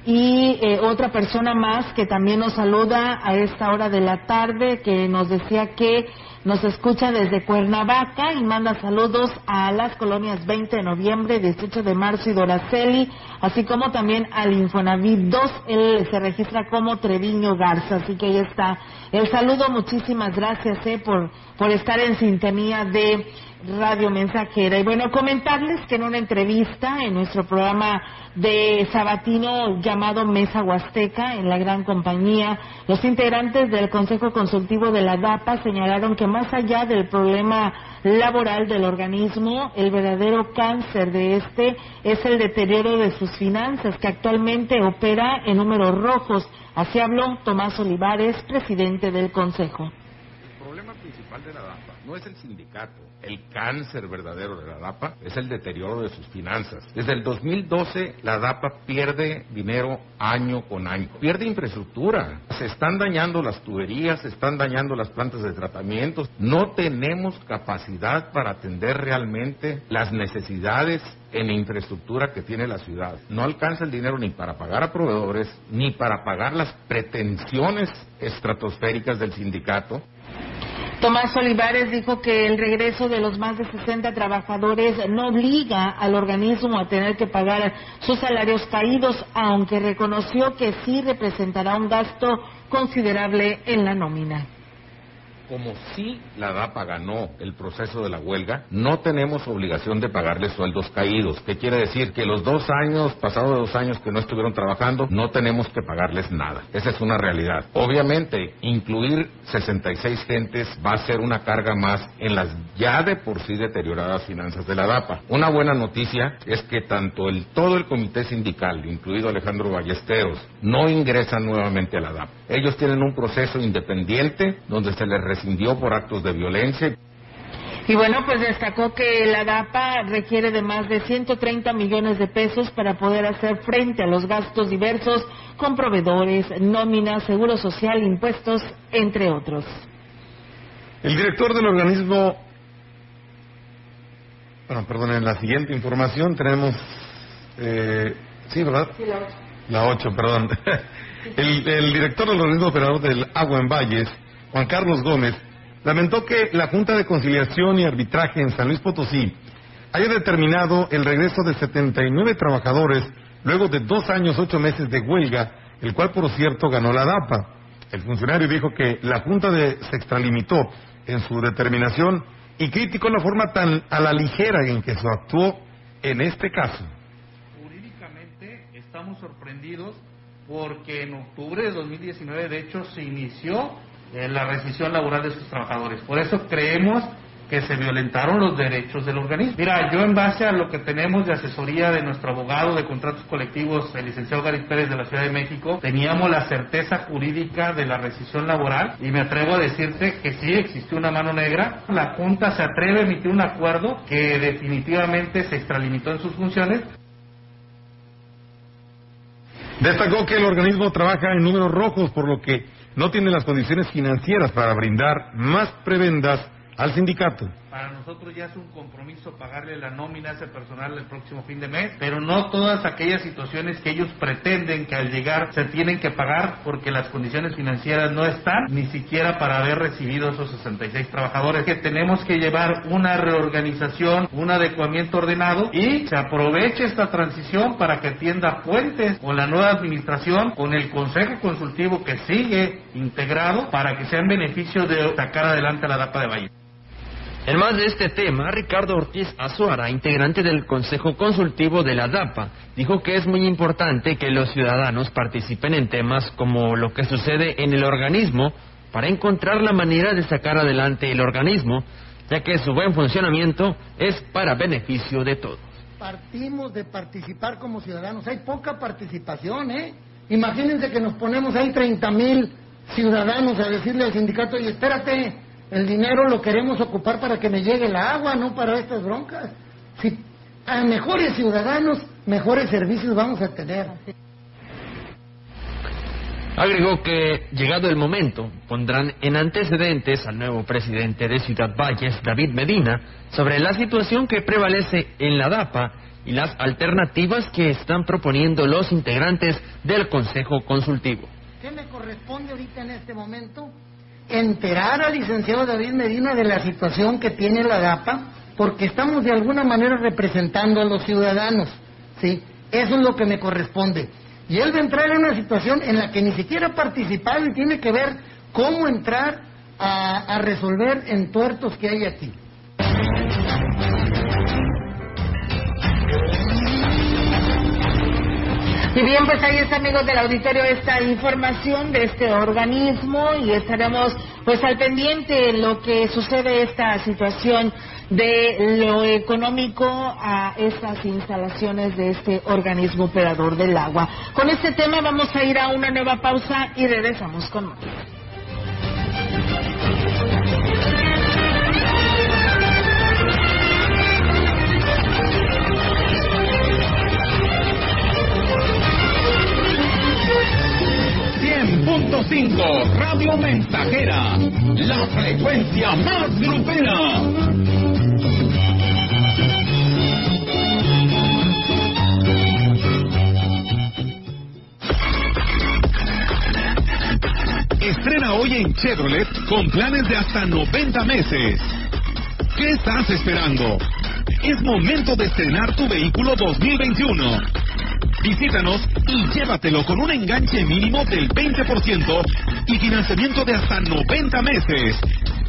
Speaker 5: Y eh, otra persona más que también nos saluda a esta hora de la tarde, que nos decía que nos escucha desde Cuernavaca y manda saludos a las colonias 20 de noviembre, 18 de marzo y Doraceli, así como también al Infonavit 2. Él se registra como Treviño Garza, así que ahí está el saludo. Muchísimas gracias eh, por, por estar en sintonía de Radio Mensajera. Y bueno, comentarles que en una entrevista en nuestro programa de Sabatino llamado Mesa Huasteca, en la gran compañía, los integrantes del Consejo Consultivo de la DAPA señalaron que más allá del problema laboral del organismo, el verdadero cáncer de este es el deterioro de sus finanzas, que actualmente opera en números rojos. Así habló Tomás Olivares, presidente del Consejo.
Speaker 28: El problema principal de la DAPA no es el sindicato. El cáncer verdadero de la DAPA es el deterioro de sus finanzas. Desde el 2012 la DAPA pierde dinero año con año. Pierde infraestructura. Se están dañando las tuberías, se están dañando las plantas de tratamiento. No tenemos capacidad para atender realmente las necesidades en infraestructura que tiene la ciudad. No alcanza el dinero ni para pagar a proveedores, ni para pagar las pretensiones estratosféricas del sindicato.
Speaker 5: Tomás Olivares dijo que el regreso de los más de 60 trabajadores no obliga al organismo a tener que pagar sus salarios caídos, aunque reconoció que sí representará un gasto considerable en la nómina.
Speaker 28: Como si la DAPA ganó el proceso de la huelga, no tenemos obligación de pagarles sueldos caídos. ¿Qué quiere decir? Que los dos años, pasados dos años que no estuvieron trabajando, no tenemos que pagarles nada. Esa es una realidad. Obviamente, incluir 66 gentes va a ser una carga más en las ya de por sí deterioradas finanzas de la DAPA. Una buena noticia es que tanto el todo el comité sindical, incluido Alejandro Ballesteros, no ingresan nuevamente a la DAPA. Ellos tienen un proceso independiente donde se les rescindió por actos de violencia.
Speaker 5: Y bueno, pues destacó que la DAPA requiere de más de 130 millones de pesos para poder hacer frente a los gastos diversos con proveedores, nóminas, seguro social, impuestos, entre otros.
Speaker 4: El director del organismo. Bueno, perdón, en la siguiente información tenemos. Eh, sí, ¿verdad?
Speaker 5: Sí, la ocho.
Speaker 4: La 8, perdón. (laughs) El, el director del organismo operador del Agua en Valles, Juan Carlos Gómez, lamentó que la Junta de Conciliación y Arbitraje en San Luis Potosí haya determinado el regreso de 79 trabajadores luego de dos años, ocho meses de huelga, el cual, por cierto, ganó la DAPA. El funcionario dijo que la Junta de, se extralimitó en su determinación y criticó la forma tan a la ligera en que se actuó en este caso.
Speaker 29: Jurídicamente estamos sorprendidos porque en octubre de 2019 de hecho se inició eh, la rescisión laboral de sus trabajadores. Por eso creemos que se violentaron los derechos del organismo. Mira, yo en base a lo que tenemos de asesoría de nuestro abogado de contratos colectivos, el licenciado Gary Pérez de la Ciudad de México, teníamos la certeza jurídica de la rescisión laboral y me atrevo a decirte que sí existió una mano negra. La Junta se atreve a emitir un acuerdo que definitivamente se extralimitó en sus funciones,
Speaker 4: Destacó que el organismo trabaja en números rojos, por lo que no tiene las condiciones financieras para brindar más prebendas al sindicato.
Speaker 29: Para nosotros ya es un compromiso pagarle la nómina a ese personal el próximo fin de mes, pero no todas aquellas situaciones que ellos pretenden que al llegar se tienen que pagar porque las condiciones financieras no están, ni siquiera para haber recibido esos 66 trabajadores. Que tenemos que llevar una reorganización, un adecuamiento ordenado y se aproveche esta transición para que atienda puentes con la nueva administración, con el Consejo Consultivo que sigue integrado para que sea en beneficio de sacar adelante la DAPA de Valle.
Speaker 3: En más de este tema, Ricardo Ortiz Azuara, integrante del Consejo Consultivo de la DAPA, dijo que es muy importante que los ciudadanos participen en temas como lo que sucede en el organismo para encontrar la manera de sacar adelante el organismo, ya que su buen funcionamiento es para beneficio de todos.
Speaker 30: Partimos de participar como ciudadanos. Hay poca participación, ¿eh? Imagínense que nos ponemos ahí 30 mil ciudadanos a decirle al sindicato, y espérate, el dinero lo queremos ocupar para que me llegue el agua, no para estas broncas. Si a mejores ciudadanos, mejores servicios vamos a tener.
Speaker 3: Agregó que, llegado el momento, pondrán en antecedentes al nuevo presidente de Ciudad Valles, David Medina, sobre la situación que prevalece en la DAPA y las alternativas que están proponiendo los integrantes del Consejo Consultivo.
Speaker 30: ¿Qué me corresponde ahorita en este momento? Enterar al licenciado David Medina de la situación que tiene la DAPA, porque estamos de alguna manera representando a los ciudadanos, ¿sí? Eso es lo que me corresponde. Y él va a entrar en una situación en la que ni siquiera ha participado y tiene que ver cómo entrar a, a resolver entuertos que hay aquí.
Speaker 5: Y bien, pues ahí está, amigos del auditorio, esta información de este organismo y estaremos pues al pendiente en lo que sucede esta situación de lo económico a estas instalaciones de este organismo operador del agua. Con este tema vamos a ir a una nueva pausa y regresamos con más.
Speaker 15: Radio Mensajera, la frecuencia más grupera.
Speaker 1: Estrena hoy en Chevrolet con planes de hasta 90 meses. ¿Qué estás esperando? Es momento de estrenar tu vehículo 2021. Visítanos y llévatelo con un enganche mínimo del 20% y financiamiento de hasta 90 meses.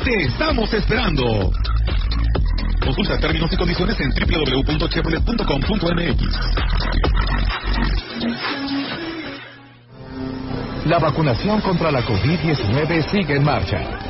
Speaker 1: Te estamos esperando. Consulta términos y condiciones en www.chevrolet.com.mx.
Speaker 31: La vacunación contra la COVID-19 sigue en marcha.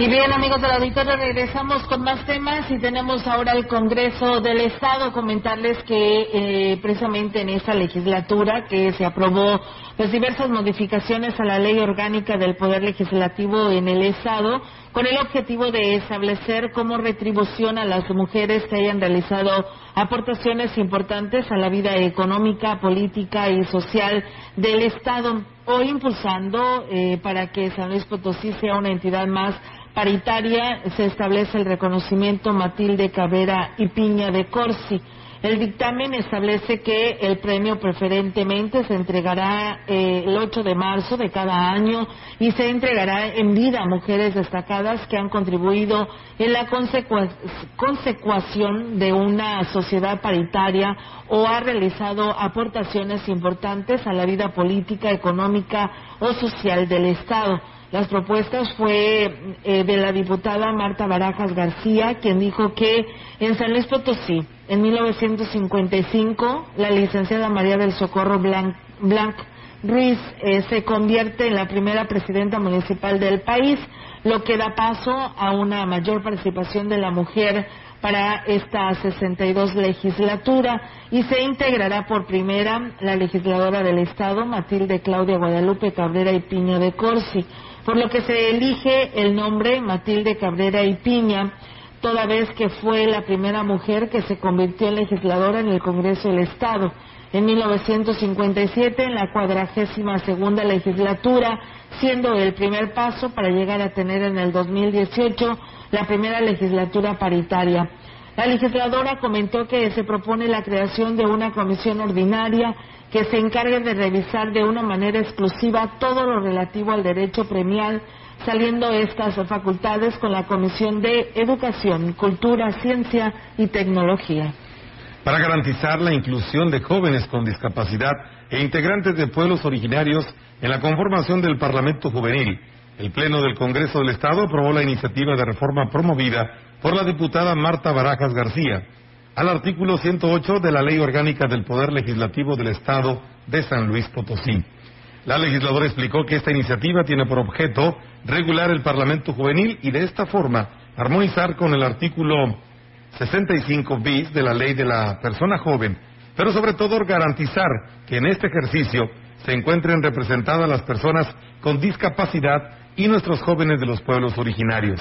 Speaker 5: Y bien, amigos del auditorio, regresamos con más temas y tenemos ahora el Congreso del Estado. Comentarles que eh, precisamente en esta legislatura que se aprobó pues diversas modificaciones a la ley orgánica del Poder Legislativo en el Estado con el objetivo de establecer como retribución a las mujeres que hayan realizado aportaciones importantes a la vida económica, política y social del Estado, o impulsando eh, para que San Luis Potosí sea una entidad más paritaria, se establece el reconocimiento Matilde Cabrera y Piña de Corsi. El dictamen establece que el premio preferentemente se entregará eh, el 8 de marzo de cada año y se entregará en vida a mujeres destacadas que han contribuido en la consecución de una sociedad paritaria o ha realizado aportaciones importantes a la vida política, económica o social del Estado. Las propuestas fue eh, de la diputada Marta Barajas García, quien dijo que en San Luis Potosí, en 1955, la licenciada María del Socorro Blanc, Ruiz eh, se convierte en la primera presidenta municipal del país, lo que da paso a una mayor participación de la mujer para esta 62 legislatura y se integrará por primera la legisladora del Estado, Matilde Claudia Guadalupe Cabrera y Piña de Corsi por lo que se elige el nombre Matilde Cabrera y Piña, toda vez que fue la primera mujer que se convirtió en legisladora en el Congreso del Estado. En 1957, en la cuadragésima segunda legislatura, siendo el primer paso para llegar a tener en el 2018 la primera legislatura paritaria. La legisladora comentó que se propone la creación de una comisión ordinaria que se encargue de revisar de una manera exclusiva todo lo relativo al derecho premial, saliendo estas facultades con la Comisión de Educación, Cultura, Ciencia y Tecnología.
Speaker 4: Para garantizar la inclusión de jóvenes con discapacidad e integrantes de pueblos originarios en la conformación del Parlamento Juvenil, el Pleno del Congreso del Estado aprobó la iniciativa de reforma promovida por la diputada Marta Barajas García al artículo 108 de la Ley Orgánica del Poder Legislativo del Estado de San Luis Potosí. La legisladora explicó que esta iniciativa tiene por objeto regular el Parlamento Juvenil y de esta forma armonizar con el artículo 65 bis de la Ley de la Persona Joven, pero sobre todo garantizar que en este ejercicio se encuentren representadas las personas con discapacidad y nuestros jóvenes de los pueblos originarios.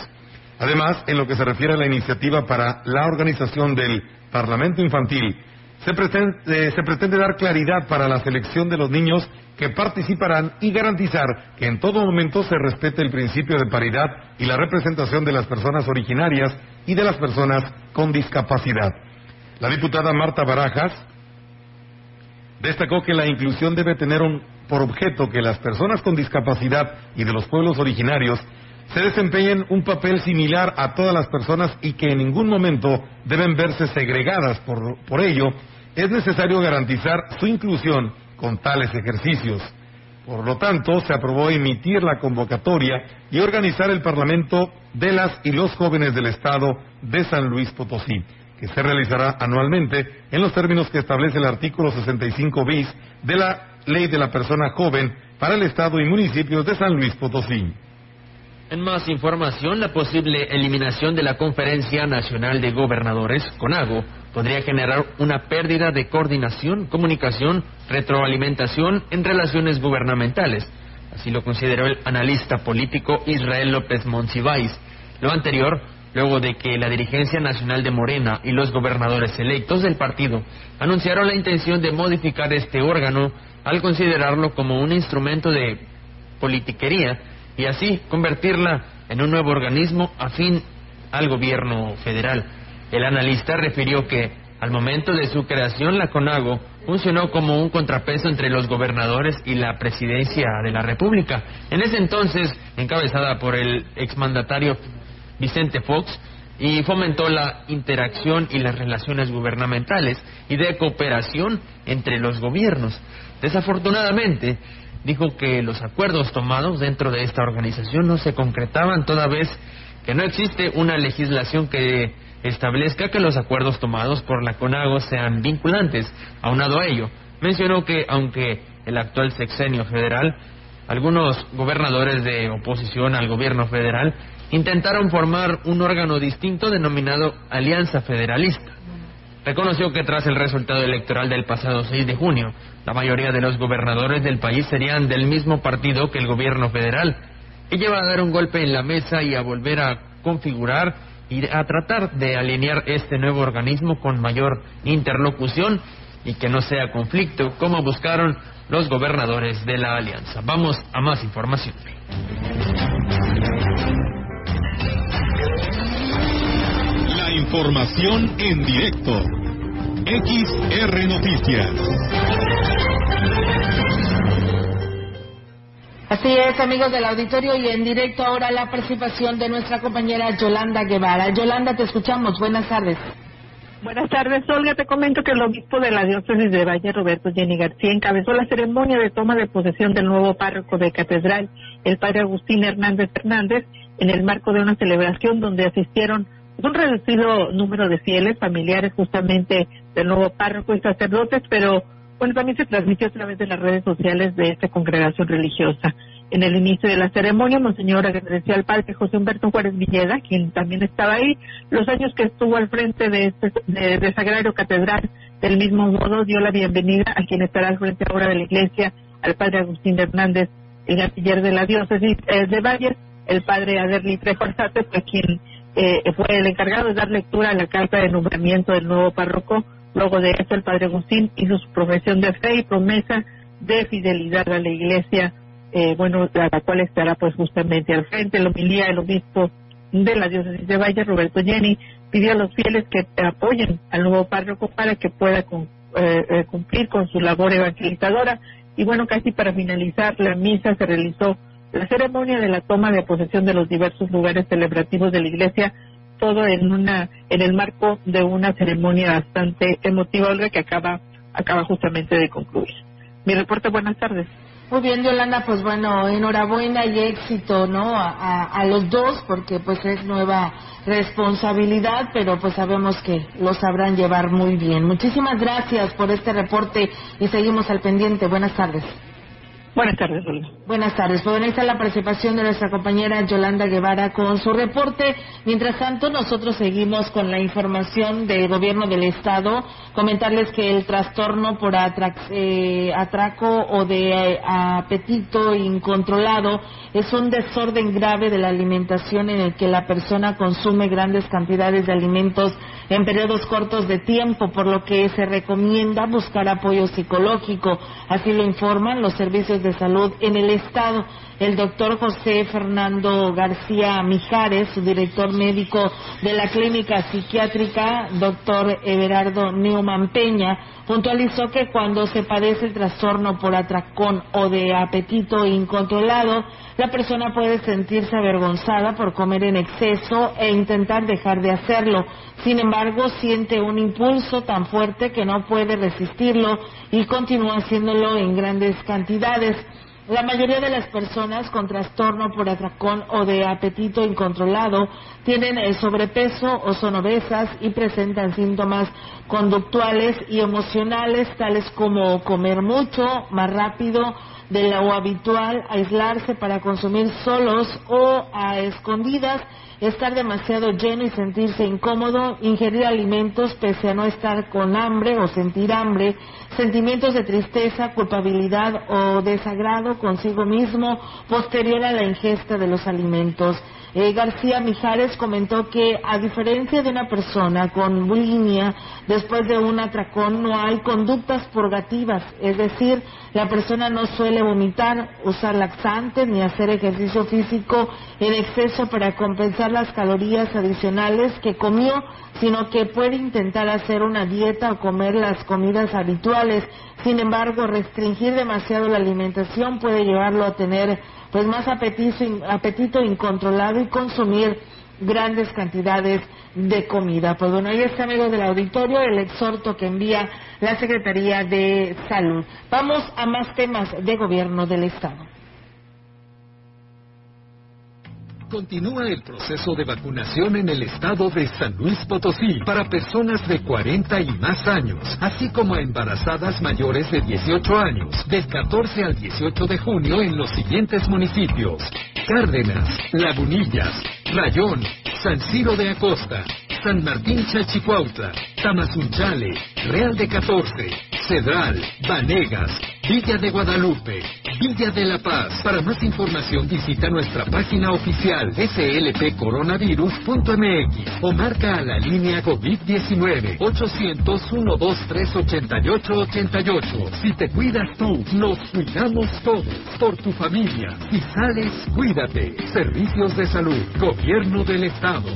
Speaker 4: Además, en lo que se refiere a la iniciativa para la organización del Parlamento Infantil, se pretende, eh, se pretende, dar claridad para la selección de los niños que participarán y garantizar que en todo momento se respete el principio de paridad y la representación de las personas originarias y de las personas con discapacidad. La diputada Marta Barajas destacó que la inclusión debe tener por objeto que las personas con discapacidad y de los pueblos originarios se desempeñen un papel similar a todas las personas y que en ningún momento deben verse segregadas. Por, por ello, es necesario garantizar su inclusión con tales ejercicios. Por lo tanto, se aprobó emitir la convocatoria y organizar el Parlamento de las y los jóvenes del Estado de San Luis Potosí, que se realizará anualmente en los términos que establece el artículo 65 bis de la Ley de la Persona Joven para el Estado y municipios de San Luis Potosí.
Speaker 3: En más información, la posible eliminación de la Conferencia Nacional de Gobernadores, CONAGO, podría generar una pérdida de coordinación, comunicación, retroalimentación en relaciones gubernamentales. Así lo consideró el analista político Israel López Monsiváis. Lo anterior, luego de que la dirigencia nacional de Morena y los gobernadores electos del partido anunciaron la intención de modificar este órgano al considerarlo como un instrumento de politiquería y así convertirla en un nuevo organismo afín al gobierno federal. El analista refirió que al momento de su creación la CONAGO funcionó como un contrapeso entre los gobernadores y la presidencia de la República. En ese entonces, encabezada por el exmandatario Vicente Fox, y fomentó la interacción y las relaciones gubernamentales y de cooperación entre los gobiernos. Desafortunadamente, dijo que los acuerdos tomados dentro de esta organización no se concretaban toda vez que no existe una legislación que establezca que los acuerdos tomados por la CONAGO sean vinculantes. Aunado a ello, mencionó que aunque el actual sexenio federal, algunos gobernadores de oposición al gobierno federal intentaron formar un órgano distinto denominado Alianza Federalista reconoció que tras el resultado electoral del pasado 6 de junio, la mayoría de los gobernadores del país serían del mismo partido que el gobierno federal. Ella va a dar un golpe en la mesa y a volver a configurar y a tratar de alinear este nuevo organismo con mayor interlocución y que no sea conflicto, como buscaron los gobernadores de la alianza. Vamos a más información.
Speaker 1: información en directo. XR Noticias.
Speaker 5: Así es, amigos del auditorio, y en directo ahora la participación de nuestra compañera Yolanda Guevara. Yolanda, te escuchamos. Buenas tardes.
Speaker 32: Buenas tardes, Olga. Te comento que el obispo de la diócesis de Valle, Roberto Jenny García, encabezó la ceremonia de toma de posesión del nuevo párroco de catedral, el padre Agustín Hernández Hernández, en el marco de una celebración donde asistieron un reducido número de fieles, familiares justamente del nuevo párroco y sacerdotes, pero bueno, también se transmitió a través de las redes sociales de esta congregación religiosa. En el inicio de la ceremonia, Monseñor agradeció al padre José Humberto Juárez Villeda, quien también estaba ahí, los años que estuvo al frente de este de, Sagrario Catedral. Del mismo modo, dio la bienvenida a quien estará al frente ahora de la iglesia, al padre Agustín Hernández, el gatiller de la diócesis eh, de Valles, el padre Aderli Trejo Arzate, pues quien eh, fue el encargado de dar lectura a la carta de nombramiento del nuevo párroco. Luego de eso, el padre Agustín hizo su profesión de fe y promesa de fidelidad a la iglesia, eh, bueno, a la cual estará pues justamente al frente. El homilía el obispo de la diócesis de Valle, Roberto Jenny, pidió a los fieles que apoyen al nuevo párroco para que pueda eh, cumplir con su labor evangelizadora. Y bueno, casi para finalizar, la misa se realizó la ceremonia de la toma de posesión de los diversos lugares celebrativos de la iglesia, todo en una en el marco de una ceremonia bastante emotiva, Olga, que acaba acaba justamente de concluir. Mi reporte, buenas tardes.
Speaker 5: Muy bien, Yolanda, pues bueno, enhorabuena y éxito, ¿no? A, a, los dos, porque pues es nueva responsabilidad, pero pues sabemos que lo sabrán llevar muy bien. Muchísimas gracias por este reporte y seguimos al pendiente. Buenas tardes.
Speaker 32: Buenas tardes, Olga.
Speaker 5: Buenas tardes. Pues ahí está la participación de nuestra compañera Yolanda Guevara con su reporte. Mientras tanto, nosotros seguimos con la información del gobierno del Estado. Comentarles que el trastorno por eh, atraco o de eh, apetito incontrolado es un desorden grave de la alimentación en el que la persona consume grandes cantidades de alimentos en periodos cortos de tiempo, por lo que se recomienda buscar apoyo psicológico. Así lo informan los servicios de salud en el Estado. El doctor José Fernando García Mijares, su director médico de la clínica psiquiátrica, doctor Everardo Neumann Peña, puntualizó que cuando se padece el trastorno por atracón o de apetito incontrolado, la persona puede sentirse avergonzada por comer en exceso e intentar dejar de hacerlo. Sin embargo, siente un impulso tan fuerte que no puede resistirlo y continúa haciéndolo en grandes cantidades. La mayoría de las personas con trastorno por atracón o de apetito incontrolado tienen el sobrepeso o son obesas y presentan síntomas conductuales y emocionales tales como comer mucho, más rápido, de lo habitual, aislarse para consumir solos o a escondidas, estar demasiado lleno y sentirse incómodo, ingerir alimentos pese a no estar con hambre o sentir hambre, sentimientos de tristeza, culpabilidad o desagrado consigo mismo posterior a la ingesta de los alimentos. Eh, García Mijares comentó que a diferencia de una persona con bulimia, después de un atracón no hay conductas purgativas, es decir, la persona no suele vomitar, usar laxantes ni hacer ejercicio físico en exceso para compensar las calorías adicionales que comió, sino que puede intentar hacer una dieta o comer las comidas habituales. Sin embargo, restringir demasiado la alimentación puede llevarlo a tener pues más apetito, apetito incontrolado y consumir grandes cantidades de comida. Pues bueno, ahí está, amigos del auditorio, el exhorto que envía la Secretaría de Salud. Vamos a más temas de gobierno del Estado.
Speaker 33: Continúa el proceso de vacunación en el estado de San Luis Potosí para personas de 40 y más años, así como a embarazadas mayores de 18 años, del 14 al 18 de junio en los siguientes municipios: Cárdenas, Lagunillas, Rayón, San Ciro de Acosta, San Martín Chalchicuautla, Tamazunchale, Real de 14, Cedral, Vanegas, Villa de Guadalupe, Villa de La Paz. Para más información visita nuestra página oficial slpcoronavirus.mx o marca a la línea COVID-19 800-123-8888. Si te cuidas tú, nos cuidamos todos. Por tu familia. Si sales, cuídate. Servicios de salud. Gobierno del Estado.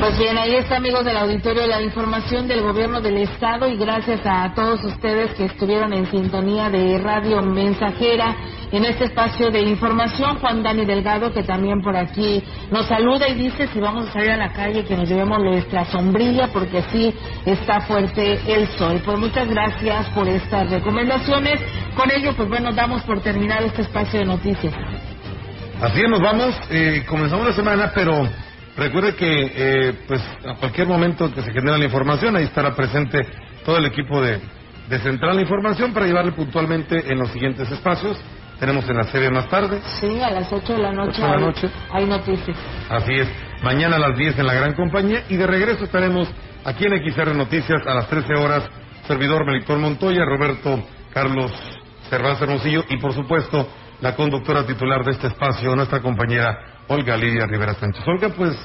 Speaker 5: Pues bien, ahí está, amigos del auditorio, la información del gobierno del Estado y gracias a todos ustedes que estuvieron en sintonía de Radio Mensajera en este espacio de información. Juan Dani Delgado, que también por aquí nos saluda y dice si vamos a salir a la calle que nos llevemos nuestra sombrilla porque sí está fuerte el sol. Pues muchas gracias por estas recomendaciones. Con ello, pues bueno, damos por terminar este espacio de noticias.
Speaker 4: Así nos vamos. Eh, comenzamos la semana, pero Recuerde que eh, pues a cualquier momento que se genere la información, ahí estará presente todo el equipo de, de Central de Información para llevarle puntualmente en los siguientes espacios. Tenemos en la serie más tarde.
Speaker 5: Sí, a las 8 de la noche,
Speaker 4: de la noche.
Speaker 5: Hay, hay noticias.
Speaker 4: Así es. Mañana a las 10 en la gran compañía y de regreso estaremos aquí en XR Noticias a las 13 horas. Servidor Melitón Montoya, Roberto Carlos Cervantes Hermosillo y por supuesto la conductora titular de este espacio, nuestra compañera Olga Lidia Rivera Sánchez. Olga, pues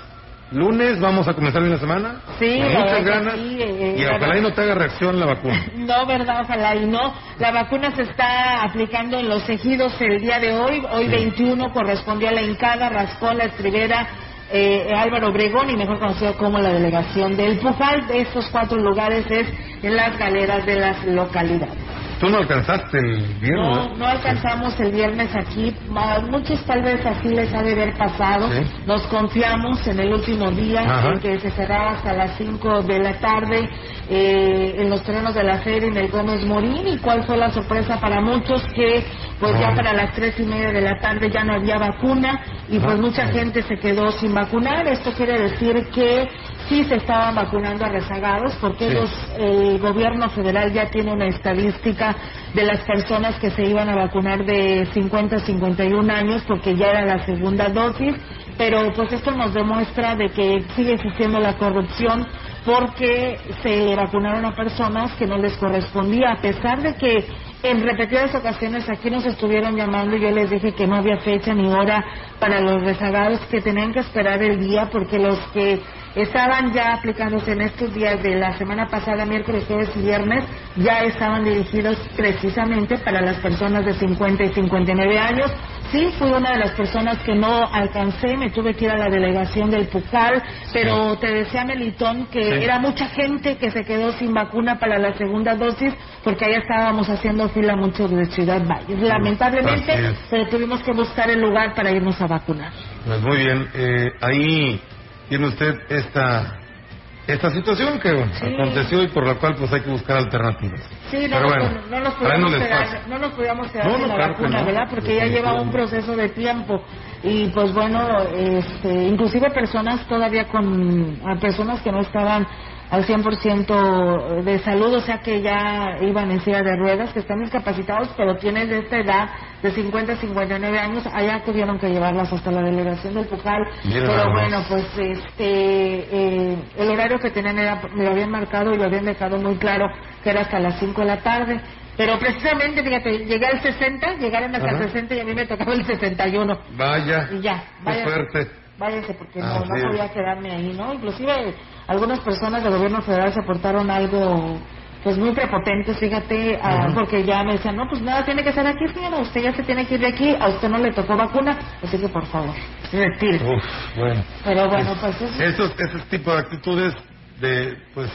Speaker 4: lunes vamos a comenzar bien la semana.
Speaker 5: Sí,
Speaker 4: Con muchas ganas.
Speaker 5: sí, eh,
Speaker 4: y ojalá y no te haga reacción la vacuna. (laughs)
Speaker 5: No, ¿verdad? Ojalá y no. La vacuna se está aplicando en los ejidos el día de hoy. Hoy 21 correspondió a la Incada, Rascón, La Estribera, eh, Álvaro Obregón y mejor conocido como la delegación del Pujal. De estos cuatro lugares es en las galeras de las localidades.
Speaker 4: Tú no alcanzaste el viernes.
Speaker 5: No, no alcanzamos el viernes aquí. A muchos tal vez así les ha de haber pasado.
Speaker 4: Sí.
Speaker 5: Nos confiamos en el último día,
Speaker 4: Ajá.
Speaker 5: en que se cerraba hasta las 5 de la tarde eh, en los terrenos de la feria en el Gómez Morín. ¿Y cuál fue la sorpresa para muchos? Que pues ya para las tres y media de la tarde ya no había vacuna y pues mucha gente se quedó sin vacunar. Esto quiere decir que sí se estaban vacunando a rezagados porque
Speaker 34: Sí.
Speaker 5: los el gobierno federal ya tiene una estadística de las personas que se iban a vacunar de 50 a 51 años porque ya era la segunda dosis, pero pues esto nos demuestra de que sigue existiendo la corrupción porque se vacunaron a personas que no les correspondía, a pesar de que en repetidas ocasiones aquí nos estuvieron llamando y yo les dije que no había fecha ni hora para los rezagados, que tenían que esperar el día porque los que estaban ya aplicándose en estos días de la semana pasada, miércoles, jueves y viernes, ya estaban dirigidos precisamente para las personas de 50 y 59 años. Sí, fui una de las personas que no alcancé, me tuve que ir a la delegación del Pucal, pero te decía Melitón que
Speaker 34: Sí.
Speaker 5: era mucha gente que se quedó sin vacuna para la segunda dosis porque allá estábamos haciendo fila muchos de Ciudad Valles. Lamentablemente, pero tuvimos que buscar el lugar para irnos a vacunar.
Speaker 4: Pues muy bien. Eh, ahí tiene usted esta esta situación que bueno,
Speaker 5: Sí.
Speaker 4: aconteció y por la cual pues hay que buscar alternativas.
Speaker 5: Sí, no,
Speaker 4: Pero bueno,
Speaker 5: no,
Speaker 4: no
Speaker 5: podíamos quedar, no nos podíamos quedar
Speaker 4: No,
Speaker 5: la
Speaker 4: claro
Speaker 5: vacuna,
Speaker 4: no.
Speaker 5: ¿verdad? Porque ya lleva un proceso de tiempo y pues bueno, este, inclusive personas todavía con, personas que no estaban al 100% de salud, o sea que ya iban en silla de ruedas, que están discapacitados, pero tienen de esta edad de 50 a 59 años, allá tuvieron que llevarlas hasta la delegación del
Speaker 4: Mira
Speaker 5: pero bueno, pues este eh, el horario que tenían era, me lo habían marcado y lo habían dejado muy claro que era hasta las 5 de la tarde. Pero precisamente, fíjate, llegué al 60, llegaron hasta el
Speaker 4: Ajá.
Speaker 5: 60 y a mí me tocaba el 61.
Speaker 4: Vaya.
Speaker 5: Y ya,
Speaker 4: Qué
Speaker 5: vaya.
Speaker 4: suerte.
Speaker 5: Váyanse porque no,
Speaker 4: Así
Speaker 5: no
Speaker 4: es.
Speaker 5: podía quedarme ahí, ¿no? Inclusive algunas personas del gobierno federal se portaron algo pues muy prepotentes, fíjate, ah, porque ya me decían, no, pues nada, tiene que ser aquí, señora, usted ya se tiene que ir de aquí, a usted no le tocó vacuna, así que por favor, retire.
Speaker 4: Uf, bueno.
Speaker 5: Pero bueno, pues es-
Speaker 4: Esos, esos tipos de actitudes de, pues,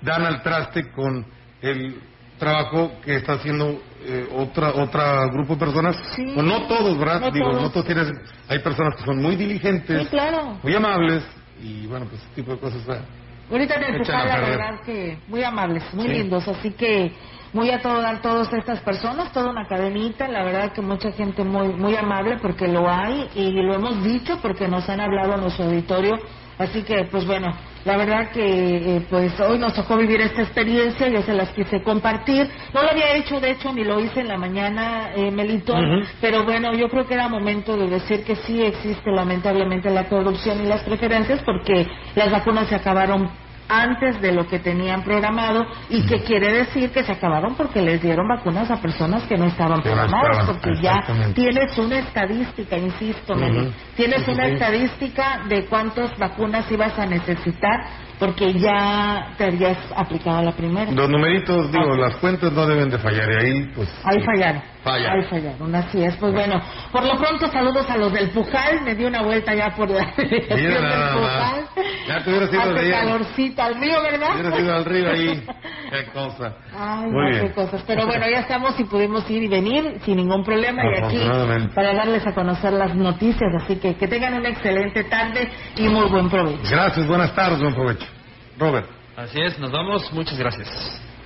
Speaker 4: dan al traste con el trabajo que está haciendo eh, otra otra grupo de personas. O no todos, ¿verdad?
Speaker 5: No
Speaker 4: Digo,
Speaker 5: todos.
Speaker 4: no todos tienes, hay personas que son muy diligentes,
Speaker 5: Sí, claro.
Speaker 4: muy amables y bueno, pues ese tipo de cosas. ¿verdad?
Speaker 5: Ahorita en el
Speaker 4: a
Speaker 5: la verdad que muy amables, muy
Speaker 4: Sí.
Speaker 5: lindos, así que muy a todo dar todas estas personas, toda una cadenita, la verdad que mucha gente muy muy amable porque lo hay y lo hemos dicho porque nos han hablado en nuestro auditorio, así que pues bueno, la verdad que eh, pues hoy nos tocó vivir esta experiencia, yo se las quise compartir, no lo había hecho de hecho ni lo hice en la mañana, eh, Melitón,
Speaker 34: Ujú.
Speaker 5: pero bueno, yo creo que era momento de decir que sí existe lamentablemente la corrupción y las preferencias porque las vacunas se acabaron antes de lo que tenían programado y que quiere decir que se acabaron porque les dieron vacunas a personas que no estaban programadas porque ya tienes una estadística, insisto, Meli,
Speaker 4: Ujú.
Speaker 5: tienes una estadística de cuántas vacunas ibas a necesitar porque ya te habías aplicado la primera.
Speaker 4: Los numeritos, digo, las cuentas no deben de fallar y ahí, pues.
Speaker 5: Ahí fallaron.
Speaker 4: Falla.
Speaker 5: Ahí fallaron, así es. Pues bueno, por lo pronto saludos a los del Pujal. Me di una vuelta ya por la (laughs)
Speaker 4: Mira
Speaker 5: del
Speaker 4: nada
Speaker 5: Pujal.
Speaker 4: Ya te hubieras ido de ahí.
Speaker 5: calorcito al río, ¿verdad?
Speaker 4: Hubieras ido al río ahí. (laughs) Qué cosa.
Speaker 5: Ay,
Speaker 4: Muy
Speaker 5: no,
Speaker 4: bien.
Speaker 5: qué cosas. Pero bueno, ya estamos y pudimos ir y venir sin ningún problema y aquí para darles a conocer las noticias. Así que que tengan una excelente tarde y muy buen provecho.
Speaker 4: Gracias, buenas tardes, buen provecho. Robert.
Speaker 3: Así es, nos vamos, muchas gracias.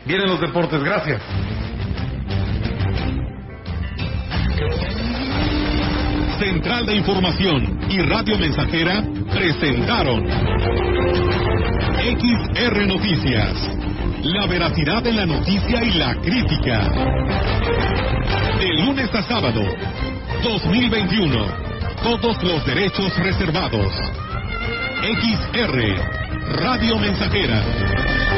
Speaker 4: Vienen los deportes, gracias.
Speaker 1: Central de Información y Radio Mensajera presentaron XR Noticias. La veracidad de la noticia y la crítica. De lunes a sábado, 2021. Todos los derechos reservados. XR, Radio Mensajera.